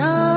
not